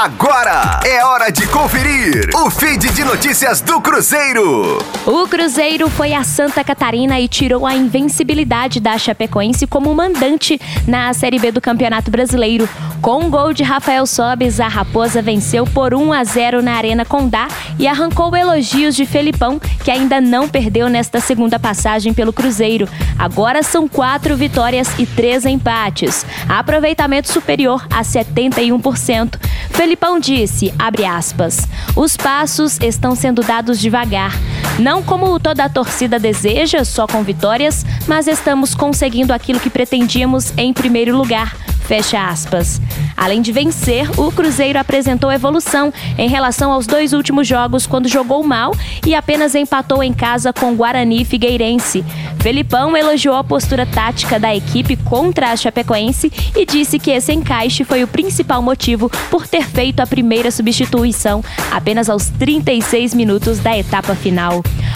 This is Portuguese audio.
Agora é hora de conferir o feed de notícias do Cruzeiro. O Cruzeiro foi a Santa Catarina e tirou a invencibilidade da Chapecoense como mandante na Série B do Campeonato Brasileiro. Com um gol de Rafael Sobes, a Raposa venceu por 1 a 0 na Arena Condá e arrancou elogios de Felipão, que ainda não perdeu nesta segunda passagem pelo Cruzeiro. Agora são quatro vitórias e três empates. Aproveitamento superior a 71%. Felipão disse, abre aspas, os passos estão sendo dados devagar. Não como toda a torcida deseja, só com vitórias, mas estamos conseguindo aquilo que pretendíamos em primeiro lugar Fecha aspas. Além de vencer, o Cruzeiro apresentou evolução em relação aos dois últimos jogos, quando jogou mal e apenas empatou em casa com Guarani Figueirense. Felipão elogiou a postura tática da equipe contra a Chapecoense e disse que esse encaixe foi o principal motivo por ter feito a primeira substituição apenas aos 36 minutos da etapa final.